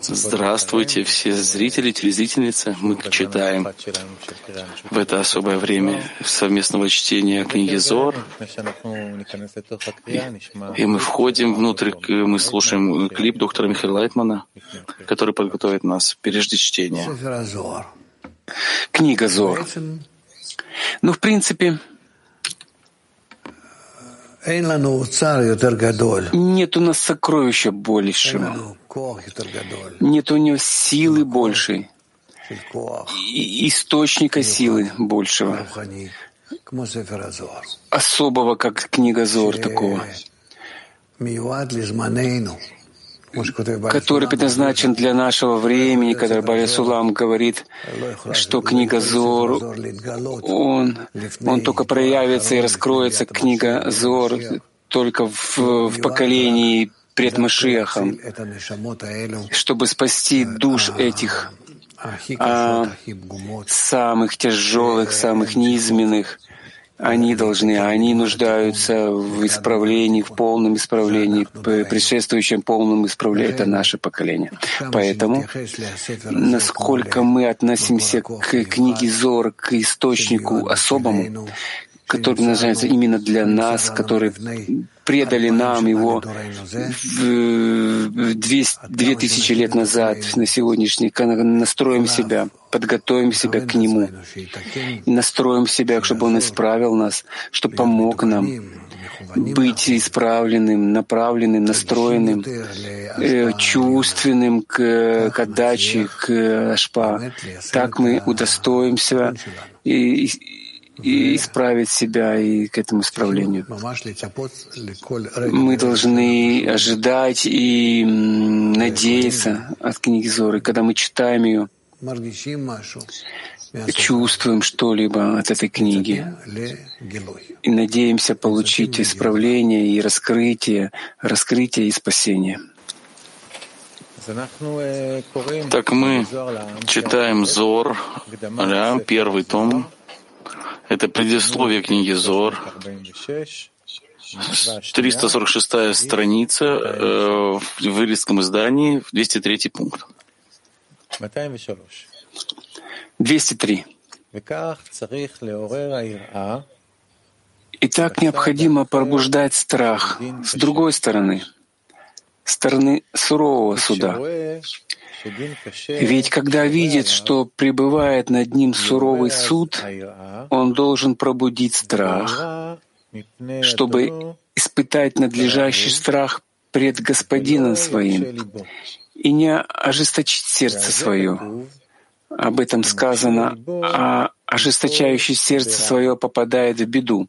Здравствуйте, все зрители, телезрительницы. Мы читаем в это особое время совместного чтения книги Зор. И мы входим внутрь, мы слушаем клип доктора Михаила Лайтмана, который подготовит нас прежде чтения. Книга Зор. Ну, в принципе, нет у нас сокровища большего. Нет у него силы большей, источника силы большего, особого, как книга Зор такого, который предназначен для нашего времени, когда Баря Сулам говорит, что книга Зор, он, он только проявится и раскроется, книга Зор, только в, в поколении пред Машиахом, чтобы спасти душ этих а, самых тяжелых, самых низменных, они должны, они нуждаются в исправлении, в полном исправлении, предшествующем полном исправлении. Это наше поколение. Поэтому, насколько мы относимся к книге Зор, к источнику особому, который называется именно для нас, который предали нам его две тысячи лет назад, на сегодняшний, настроим себя, подготовим себя к нему, настроим себя, чтобы он исправил нас, чтобы помог нам быть исправленным, направленным, настроенным, э, чувственным к, к отдаче, к ашпа. Так мы удостоимся и, и исправить себя и к этому исправлению. Мы должны ожидать и надеяться от книги Зоры. Когда мы читаем ее, чувствуем что-либо от этой книги. и надеемся получить исправление и раскрытие, раскрытие и спасение. Так мы читаем Зор, первый том, это предисловие книги Зор, 346 страница э, в вырезком издании, 203 пункт. 203. Итак, необходимо пробуждать страх с другой стороны, стороны сурового суда. Ведь когда видит, что пребывает над ним суровый суд, он должен пробудить страх, чтобы испытать надлежащий страх пред Господином своим и не ожесточить сердце свое. Об этом сказано, а ожесточающий сердце свое попадает в беду,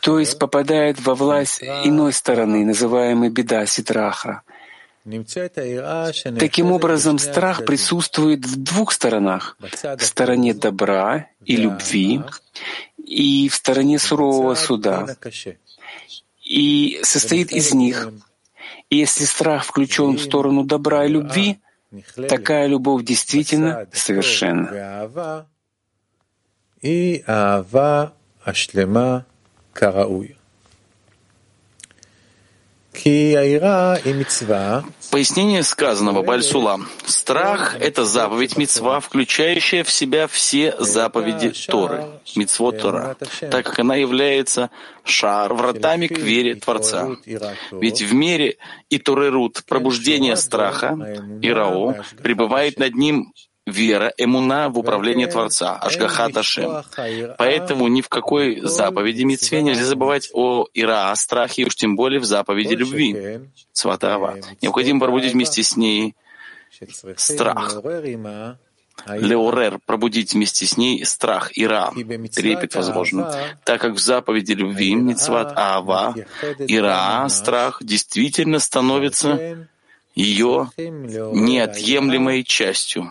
то есть попадает во власть иной стороны, называемой беда Ситраха — Таким образом, страх присутствует в двух сторонах — в стороне добра и любви и в стороне сурового суда. И состоит из них. И если страх включен в сторону добра и любви, такая любовь действительно совершенна. Пояснение сказанного Бальсула. Страх — это заповедь мецва, включающая в себя все заповеди Торы, мецвот Тора, так как она является шар, вратами к вере Творца. Ведь в мере и Торерут пробуждения страха, Ирао, пребывает над ним вера, эмуна в управление Творца, Ашгахат Ашем. Поэтому ни в какой заповеди Митцве нельзя забывать о Ира, о страхе, уж тем более в заповеди любви, Сватава. Необходимо пробудить вместе с ней страх. Леорер, пробудить вместе с ней страх, ира, трепет, возможно, так как в заповеди любви, мицват Ава, ира, страх действительно становится ее неотъемлемой частью.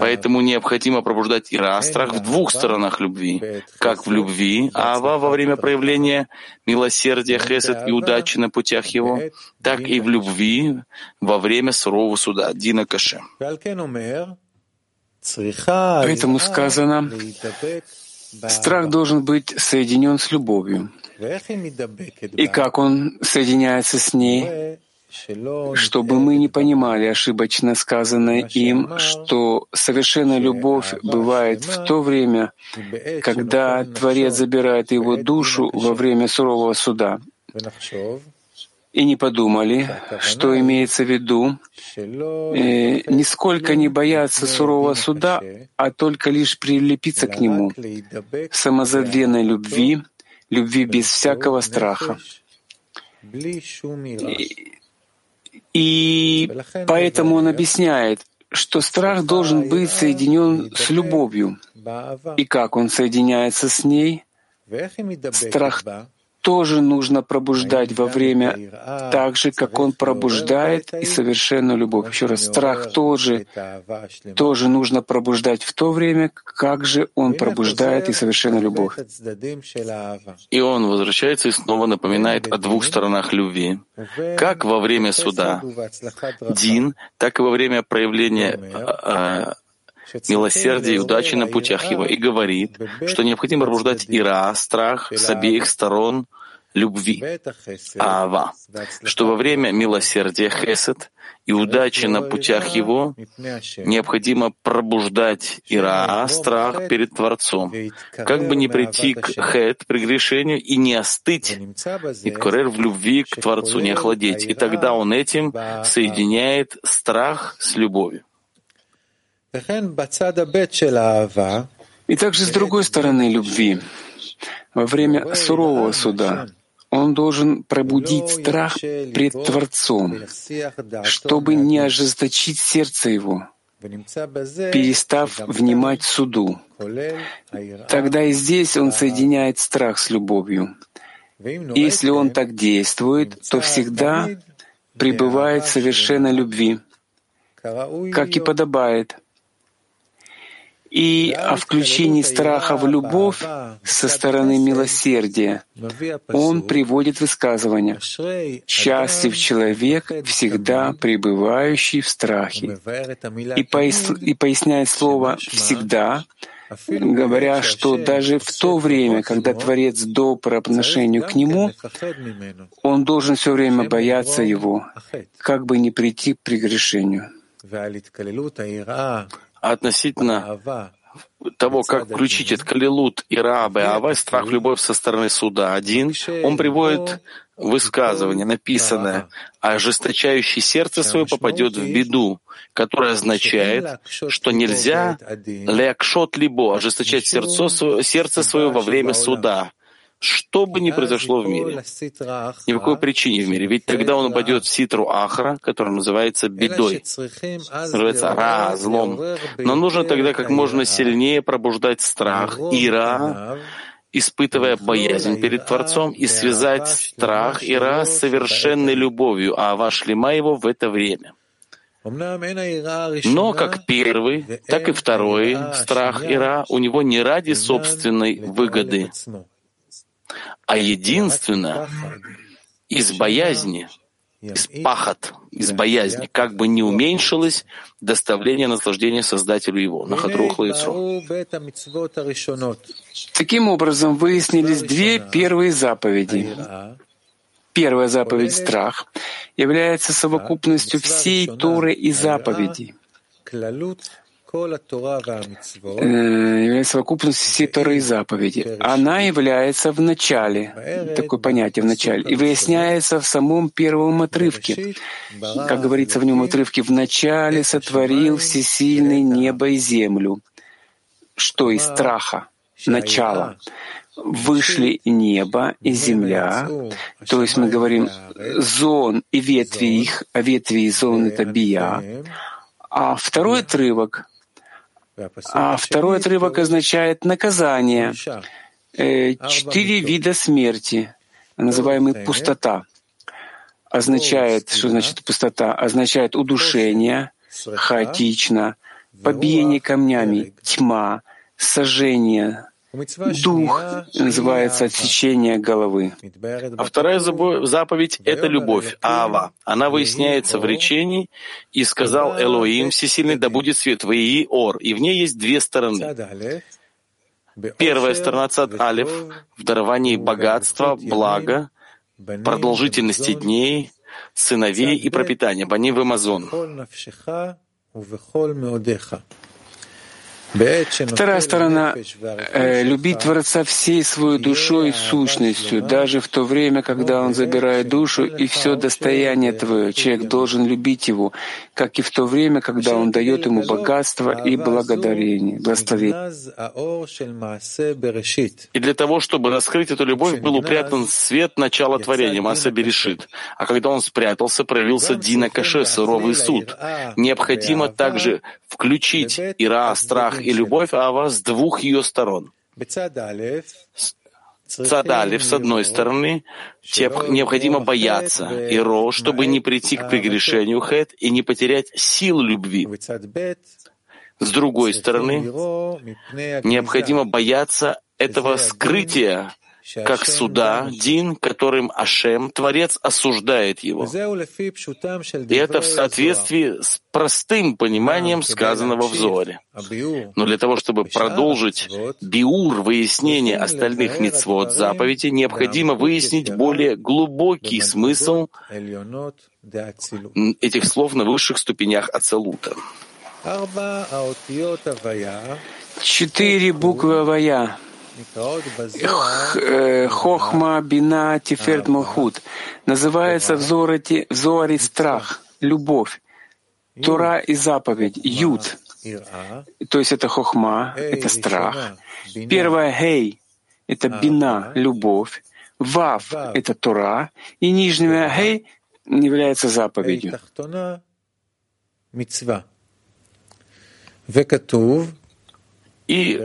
Поэтому необходимо пробуждать ира, страх в двух сторонах любви, как в любви. Ава во время проявления милосердия, хесед и удачи на путях его, так и в любви во время сурового суда, Дина Каше. Поэтому сказано, страх должен быть соединен с любовью. и как он соединяется с ней, чтобы мы не понимали ошибочно сказанное им, что совершенная любовь бывает в то время, когда Творец забирает его душу во время сурового суда. И не подумали, что имеется в виду, э, нисколько не бояться сурового суда, а только лишь прилепиться к нему, самозабвенной любви, любви без всякого страха. Поэтому он объясняет, что страх должен быть соединен с любовью. И как он соединяется с ней? Страх тоже нужно пробуждать во время так же, как он пробуждает и совершенную любовь. Еще раз, страх тоже, тоже нужно пробуждать в то время, как же он пробуждает и совершенную любовь. И он возвращается и снова напоминает о двух сторонах любви. Как во время суда Дин, так и во время проявления а, милосердия и удачи на путях его, и говорит, что необходимо пробуждать ира, страх с обеих сторон любви, ава, что во время милосердия хесед и удачи на путях его необходимо пробуждать ира, страх перед Творцом, как бы не прийти к хет, прегрешению, и не остыть, и в любви к Творцу, не охладеть. И тогда он этим соединяет страх с любовью. И также с другой стороны любви, во время сурового суда, он должен пробудить страх пред Творцом, чтобы не ожесточить сердце его, перестав внимать суду. Тогда и здесь он соединяет страх с любовью. Если он так действует, то всегда пребывает в совершенной любви, как и подобает — и о включении страха в любовь со стороны милосердия. он приводит высказывание. «Счастлив человек, всегда пребывающий в страхе». И, пояс... и поясняет слово «всегда», говоря, что даже в то время, когда Творец добр по отношению к Нему, он должен все время бояться Его, как бы не прийти к прегрешению относительно того, как включить этот калилут и рабы, авай, страх, любовь со стороны суда. Один, он приводит высказывание, написанное, ожесточающий сердце свое попадет в беду, которое означает, что нельзя лякшот либо ожесточать сердце, сердце свое во время суда, что бы ни произошло в мире, ни по какой причине в мире. Ведь тогда он упадет в ситру ахра, которая называется бедой, называется ра, злом. Но нужно тогда как можно сильнее пробуждать страх, ира, испытывая боязнь перед Творцом, и связать страх ира с совершенной любовью, а вашлима его в это время. Но как первый, так и второй страх Ира у него не ради собственной выгоды, а единственно из боязни, из пахот, из боязни, как бы не уменьшилось доставление наслаждения Создателю его, на Хадрухла Таким образом, выяснились две первые заповеди. Первая заповедь — страх — является совокупностью всей Торы и заповедей. Э, является совокупностью всей Торы и заповеди. Она является в начале, такое понятие в начале, и выясняется в самом первом отрывке. Как говорится в нем отрывке, «В начале сотворил всесильный небо и землю». Что из страха? Начало вышли небо и земля, то есть мы говорим зон и ветви их, а ветви и зон — это бия. А второй отрывок а второй отрывок означает наказание. Э, четыре вида смерти, называемый пустота. Означает, что значит пустота? Означает удушение, хаотично, побиение камнями, тьма, сожжение, Дух называется отсечение головы. А вторая заповедь — это любовь, Ава. Она выясняется в речении «И сказал Элоим, всесильный, да будет свет, Ваии Ор». И в ней есть две стороны. Первая сторона Цад Алиф в даровании богатства, блага, продолжительности дней, сыновей и пропитания. Бани в Амазон. Вторая сторона э, — любить Творца всей своей душой и сущностью, даже в то время, когда Он забирает душу и все достояние твое. Человек должен любить Его, как и в то время, когда Он дает ему богатство и благодарение, благословение. И для того, чтобы раскрыть эту любовь, был упрятан свет начала творения, Маса Берешит. А когда он спрятался, проявился Дина Каше, суровый суд. Необходимо также включить Ира, страх и любовь Ава с двух ее сторон. Цадалев, с одной стороны, необходимо бояться Иро, чтобы не прийти к прегрешению Хет и не потерять силу любви. С другой стороны, необходимо бояться этого скрытия как суда, Дин, которым Ашем, Творец, осуждает его. И это в соответствии с простым пониманием сказанного в Зоре. Но для того, чтобы продолжить биур, выяснение остальных мицвод заповедей, необходимо выяснить более глубокий смысл этих слов на высших ступенях Ацелута. Четыре буквы Авая Хохма, Бина, Тиферт, Малхут. Называется в Зоре, в Зоре страх, любовь, Тора и заповедь, Юд. То есть это Хохма, это страх. Первое Хей — это Бина, любовь. Вав — это Тора. И нижнее Хей является заповедью. И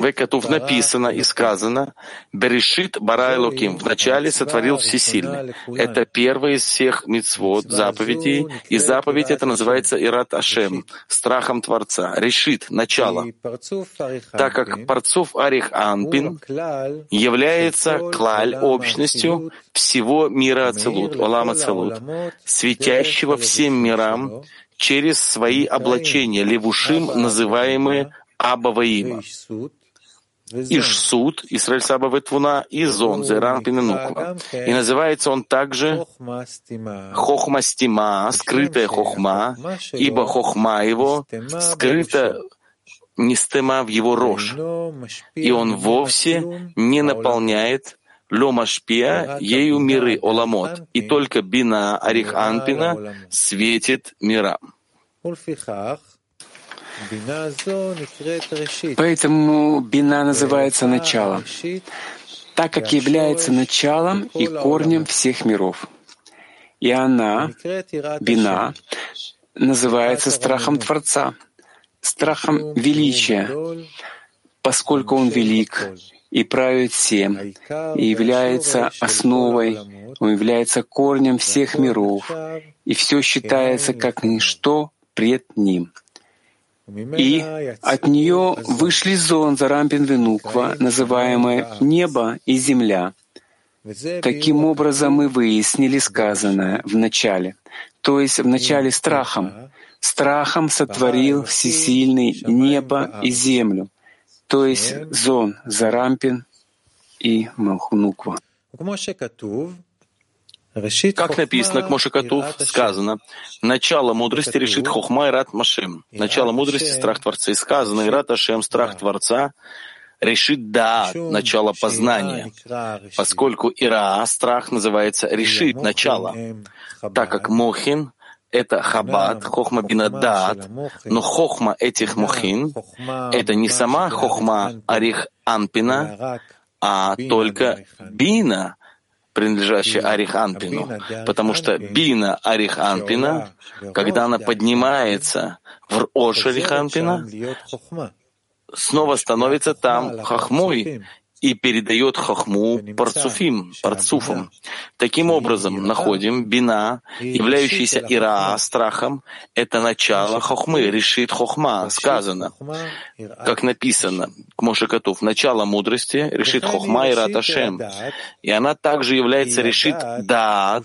в Экатув написано и сказано, «Берешит бара Элоким» — «Вначале сотворил Всесильный». Это первый из всех мицвод, заповедей, и заповедь это называется Ират Ашем, страхом Творца, решит, начало. Так как Парцов Арих Анпин является клаль, общностью всего мира Ацелут, Олам Ацелут, светящего всем мирам, через свои облачения, левушим, называемые Абаваима. Ишсуд, Исраиль Саба Ветвуна, и Зон, Зеран Пиненуква. И называется он также Хохмастима, скрытая Хохма, ибо Хохма его скрыта нестема в его рожь, и он вовсе не наполняет Ломашпия ею миры Оламот, и только Бина Арих Анпина светит мирам. Поэтому бина называется началом, так как является началом и корнем всех миров. И она, бина, называется страхом Творца, страхом величия, поскольку Он велик и правит всем, и является основой, Он является корнем всех миров, и все считается как ничто пред Ним. И от нее вышли зон Зарампин Венуква, называемое небо и земля. Таким образом мы выяснили сказанное в начале, то есть в начале страхом. Страхом сотворил всесильный небо и землю, то есть зон Зарампин и Махнуква. Как написано к Мошекатув, сказано, начало мудрости решит Хохма и Рат Машем. Начало мудрости — страх Творца. И сказано, Ират Ашем, страх Творца, решит да, начало познания, поскольку Ира, страх, называется решит, начало, так как Мохин — это Хабад, Хохма Бинадат, но Хохма этих Мохин — это не сама Хохма Арих Анпина, а только Бина, принадлежащая Ариханпину, потому что бина Ариханпина, когда она поднимается в Ош Ариханпина, снова становится там хахмой, и передает хохму парцуфим, парцуфам. Таким образом, находим бина, являющийся ира, страхом, это начало хохмы, решит хохма, сказано, как написано, к Мошекатув, начало мудрости, решит хохма ира ташем. И она также является решит даат,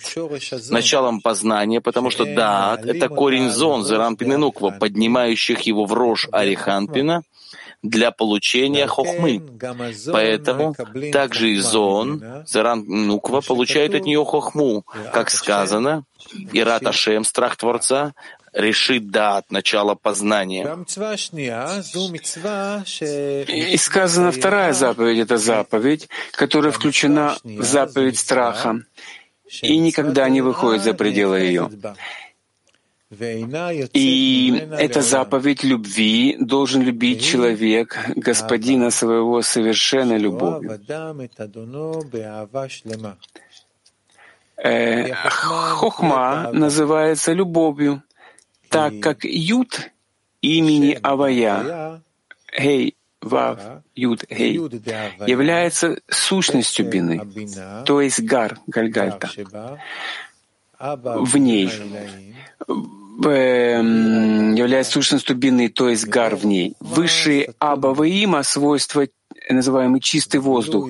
началом познания, потому что даат — это корень зон, нуква, поднимающих его в рожь ариханпина, для получения хохмы. Поэтому также и Зон, Заран Нуква, получает от нее хохму, как сказано, и Рат Ашем, страх Творца, решит дат, начало познания. И сказано, вторая заповедь — это заповедь, которая включена в заповедь страха. и никогда не выходит за пределы ее. И эта заповедь любви должен любить человек господина своего совершенной любовью. Э, хохма называется любовью, так как Юд имени Авая, Хей, Вав, Юд, Хей, является сущностью бины, то есть гар, гальгальта, в ней, является сущностью бины, то есть гар в ней. Высшие Абава свойства, называемый чистый воздух,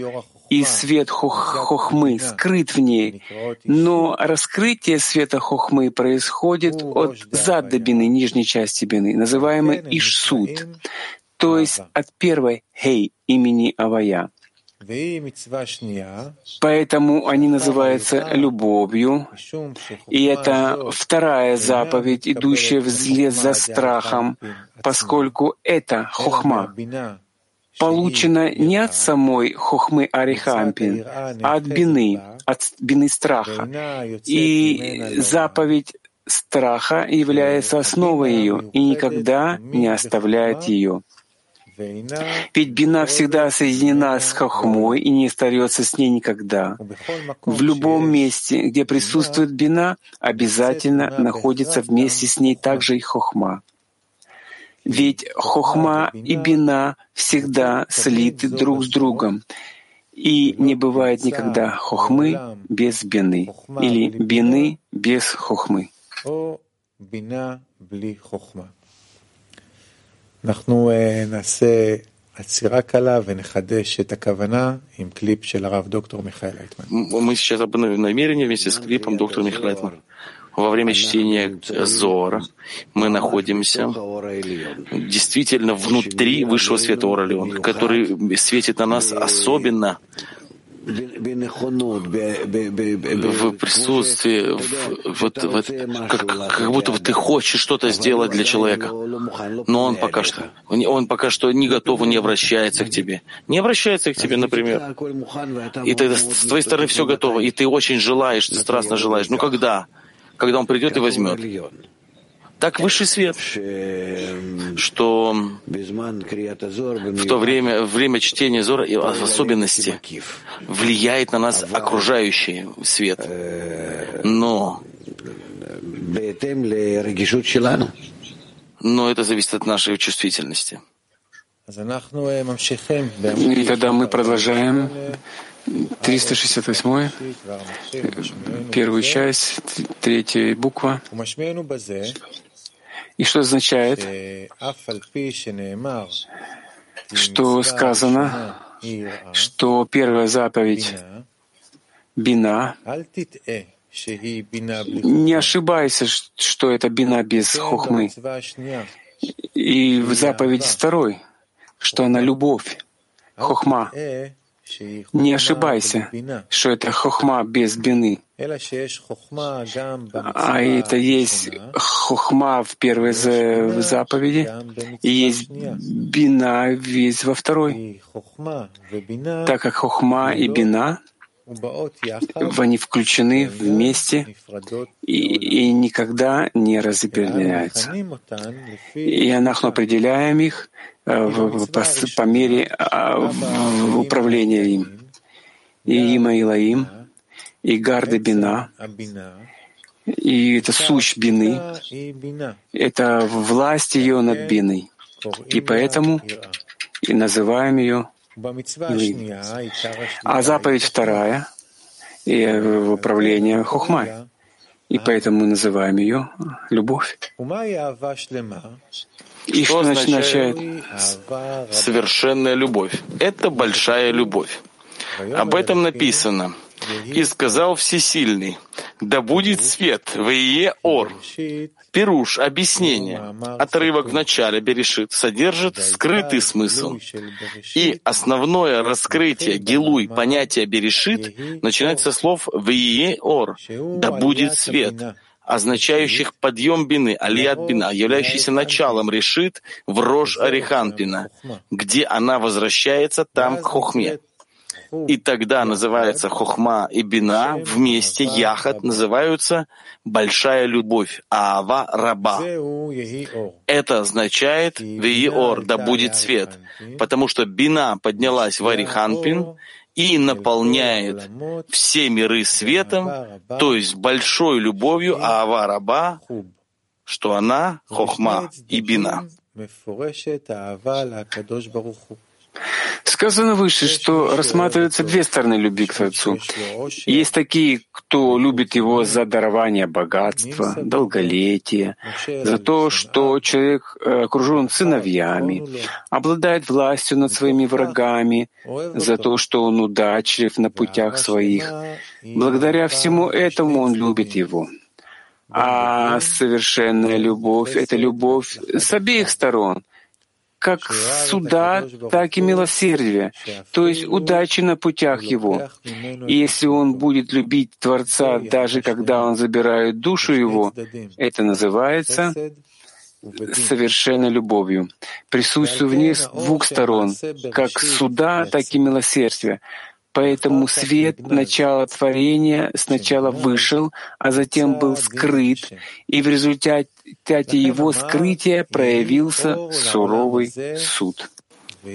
и свет хохмы скрыт в ней, но раскрытие света хохмы происходит от зада бины, нижней части бины, называемой Ишсуд, то есть от первой Хей имени Авая. Поэтому они называются любовью, и это вторая заповедь, идущая вслед за страхом, поскольку это хохма, получена не от самой хохмы Арихампин, а от бины, от бины страха. И заповедь страха является основой ее и никогда не оставляет ее. Ведь бина всегда соединена с хохмой и не остается с ней никогда. В любом месте, где присутствует бина, обязательно находится вместе с ней также и хохма. Ведь хохма и бина всегда слиты друг с другом, и не бывает никогда хохмы без бины или бины без хохмы. אנחנו נעשה עצירה קלה ונחדש את הכוונה עם קליפ של הרב דוקטור מיכאל אייטמן. Мы сейчас обновим намерение вместе с клипом доктора Михаила Эйтмана. Во время чтения Зора мы находимся действительно внутри высшего света Оралион, который светит на нас особенно в присутствии, в, вот, вот, как, как будто бы ты хочешь что-то сделать для человека, но он пока что, он пока что не готов, он не обращается к тебе. Не обращается к тебе, например. И ты, с твоей стороны все готово, и ты очень желаешь, ты страстно желаешь. Ну когда? Когда он придет и возьмет так высший свет, что в то время, время чтения Зора в особенности влияет на нас окружающий свет. Но, но это зависит от нашей чувствительности. И тогда мы продолжаем 368, первую часть, третья буква. И что означает, что сказано, что первая заповедь Бина, не ошибайся, что это Бина без хохмы. И в заповеди второй, что она любовь, хохма. Не ошибайся, что это хохма без бины. А это есть хохма в первой заповеди, и есть бина весь во второй. Так как хохма и бина они включены вместе и, и никогда не разделяются. И Анахну определяем их э, в, по, по мере а, в, управления им. И Има Илаим, и Гарда Бина, и это сущ Бины, это власть ее над Биной. И поэтому и называем ее а заповедь вторая и э, управление хухмой. И поэтому мы называем ее любовь. И что, что означает совершенная любовь? Это большая любовь. Об этом написано. «И сказал Всесильный, Да будет свет, Вие Ор. Пируш, объяснение. Отрывок в начале Берешит содержит скрытый смысл. И основное раскрытие Гилуй понятия Берешит начинается со слов «Вие Ор» — «Да будет свет», означающих подъем бины, алият бина, являющийся началом решит в рож ариханпина, где она возвращается там к хохме. И тогда называется хохма и бина вместе, яхат, называются большая любовь, аава раба. Это означает вииор, да будет свет, потому что бина поднялась в ариханпин, и наполняет все миры светом, то есть большой любовью Аава Раба, что она Хохма и Бина. Сказано выше, что рассматриваются две стороны любви к Творцу. Есть такие, кто любит его за дарование богатства, долголетия, за то, что человек э, окружен сыновьями, обладает властью над своими врагами, за то, что он удачлив на путях своих. Благодаря всему этому он любит его. А совершенная любовь — это любовь с обеих сторон — как суда, так и милосердия, то есть удачи на путях его. И если он будет любить Творца, даже когда он забирает душу его, это называется совершенной любовью. Присутствие в ней с двух сторон, как суда, так и милосердия. Поэтому свет начала творения сначала вышел, а затем был скрыт, и в результате его скрытия проявился суровый суд.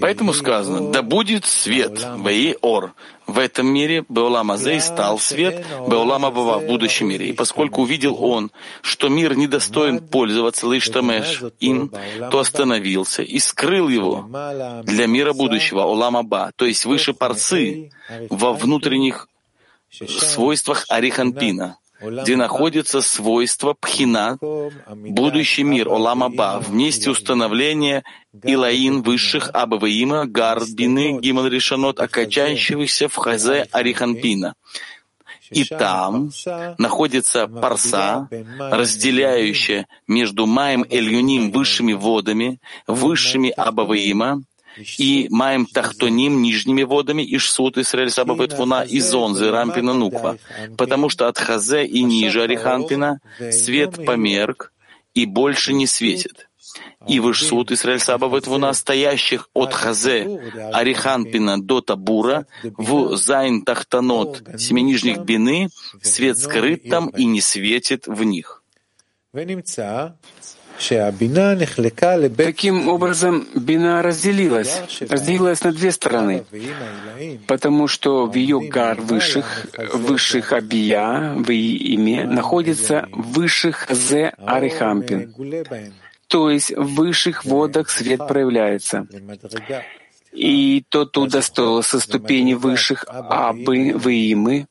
Поэтому сказано, да будет свет, ваи ор. В этом мире Беолам Азей стал свет, Беолам Абава в будущем мире. И поскольку увидел он, что мир недостоин пользоваться Лиштамеш им, то остановился и скрыл его для мира будущего, Олам Аба, то есть выше парцы, во внутренних свойствах Ариханпина где находится свойство Пхина, будущий мир Оламаба, вместе установления Илаин высших Абаваима, Гарбины, Гимал Ришанот, окончающихся в Хазе Ариханпина. И там находится парса, разделяющая между Маем Эльюним высшими водами, высшими Абаваима, и Маем Тахтоним нижними водами, и Шсут, Исраэль, Сабабет, Вуна, и Зонзы, Рампина, Нуква. Потому что от Хазе и ниже Ариханпина свет померк и больше не светит. И Вышсут, Исраэль, Сабабет, Вуна, стоящих от Хазе, Ариханпина до Табура, в Зайн Тахтанот, семи нижних бины, свет скрыт там и не светит в них. Таким образом, бина разделилась, разделилась на две стороны, потому что в ее гар высших, высших Абия, в име, находится высших Зе Арихампин, то есть в высших водах свет проявляется. И тот удостоился ступени высших Абы, Ваимы,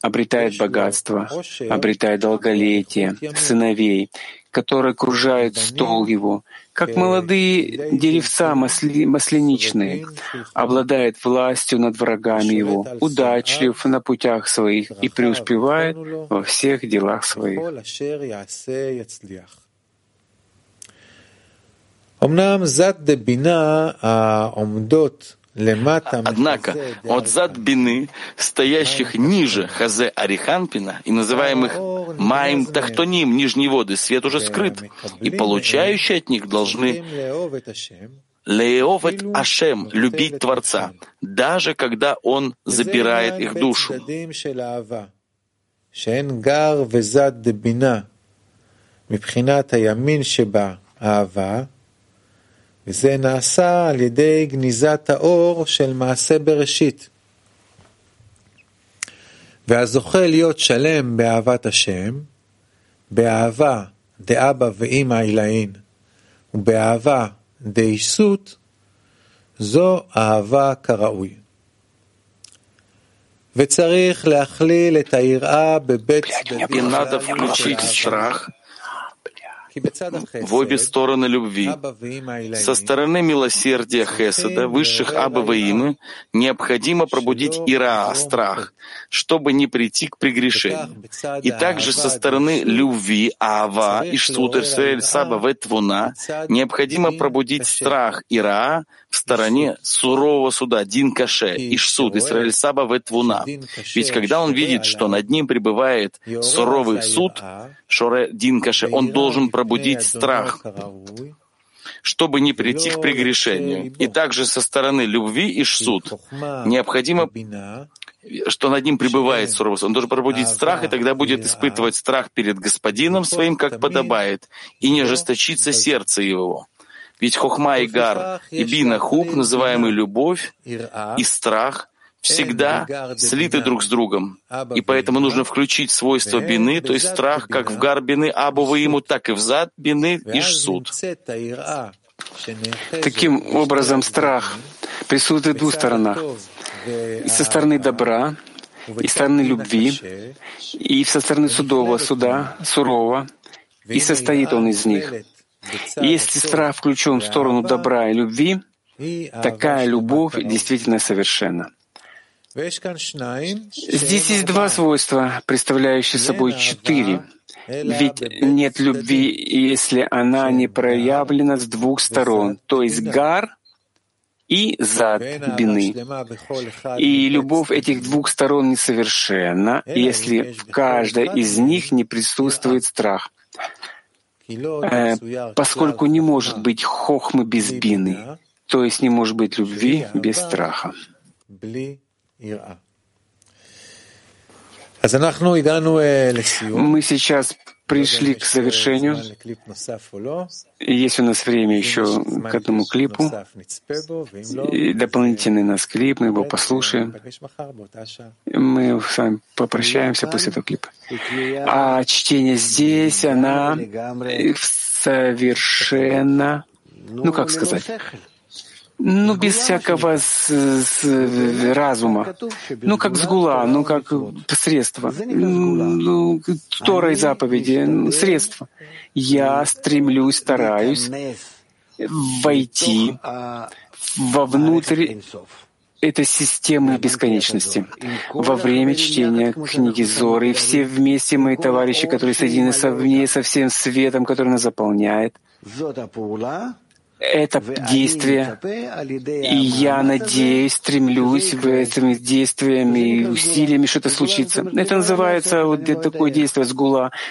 обретает богатство, обретает долголетие, сыновей, которые окружают стол его, как молодые деревца масли, масленичные, обладает властью над врагами его, удачлив на путях своих и преуспевает во всех делах своих. אמנם זת דבינה העומדות Однако от зад бины, стоящих ниже Хазе Ариханпина и называемых Маим Тахтоним, нижние воды, свет уже скрыт, и получающие от них должны Леовет Ашем, любить Творца, даже когда Он забирает их душу. מבחינת הימין שבה אהבה, וזה נעשה על ידי גניזת האור של מעשה בראשית. והזוכה להיות שלם באהבת השם, באהבה דאבא ואמא עילאין, ובאהבה דאיסות, זו אהבה כראוי. וצריך להכליל את היראה בבית צדדים. В обе стороны любви. Со стороны милосердия Хеседа, высших Аба Имы, необходимо пробудить Ира, страх, чтобы не прийти к прегрешению. И также со стороны любви Ава и Штут Исраэль Саба Ветвуна необходимо пробудить страх Ира в стороне сурового суда. Дин Каше, Ишсуд, Исраэль Саба Ветвуна. Ведь когда он видит, что над ним пребывает суровый суд, Шоре Дин Каше, он должен пробудить страх, чтобы не прийти к прегрешению. И также со стороны любви и шсуд необходимо что над ним пребывает суровый суд. Он должен пробудить страх, и тогда будет испытывать страх перед господином своим, как подобает, и не ожесточится сердце его. Ведь хохма и гар и бина хуб, называемый любовь и страх, всегда слиты друг с другом. И поэтому нужно включить свойство бины, то есть страх, как в гар бины абу ему, так и в зад бины и шсуд. Таким образом, страх присутствует в двух сторонах. И со стороны добра, и со стороны любви, и со стороны судового суда, сурового, и состоит он из них. Если страх включен в сторону добра и любви, такая любовь действительно совершенна. Здесь есть два свойства, представляющие собой четыре. Ведь нет любви, если она не проявлена с двух сторон, то есть гар и зад бины. И любовь этих двух сторон несовершенна, если в каждой из них не присутствует страх. Э, поскольку не может быть хохмы без бины, то есть не может быть любви без страха. Мы сейчас пришли к завершению. Есть у нас время еще к этому клипу. И дополнительный нас клип, мы его послушаем. Мы с вами попрощаемся после этого клипа. А чтение здесь, она совершенно, ну как сказать, ну, без всякого с, с, разума. Ну, как сгула, ну, как средство. Ну, Тора и заповеди, средство. Я стремлюсь, стараюсь войти вовнутрь этой системы бесконечности. Во время чтения книги Зоры, все вместе мои товарищи, которые соединены со, мне, со всем светом, который нас заполняет, это действие, и я надеюсь, стремлюсь в этими действиями и усилиями что-то случится. Это называется вот такое действие сгула.